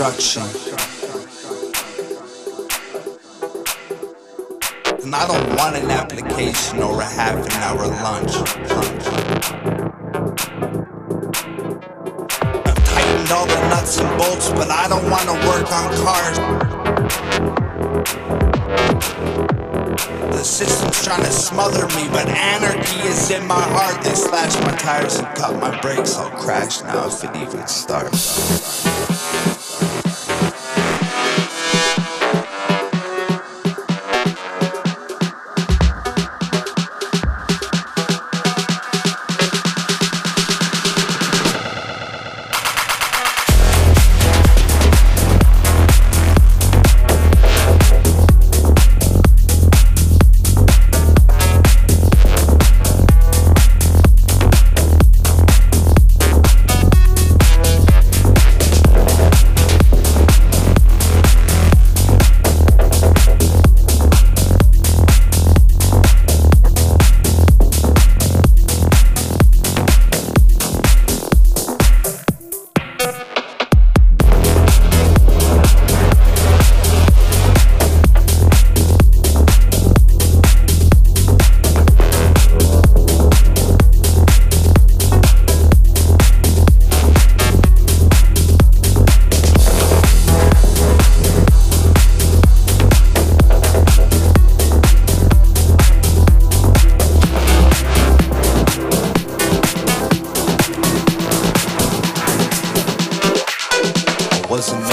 destruction. And I don't want an application or a half an hour lunch. I've tightened all the nuts and bolts, but I don't want to work on cars. The system's trying to smother me, but anarchy is in my heart. They slashed my tires and cut my brakes. I'll crash now if it even starts. was enough.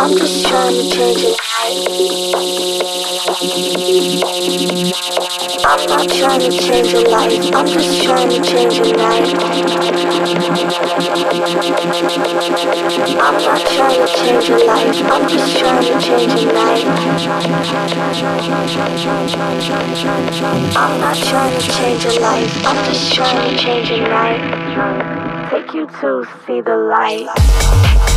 I'm just trying to change your life. I'm not trying to change your life. I'm just trying to change your life. I'm not trying to change your life. I'm just trying to change your life. I'm not trying to change your life. I'm just trying to change your life. Take you to see the light.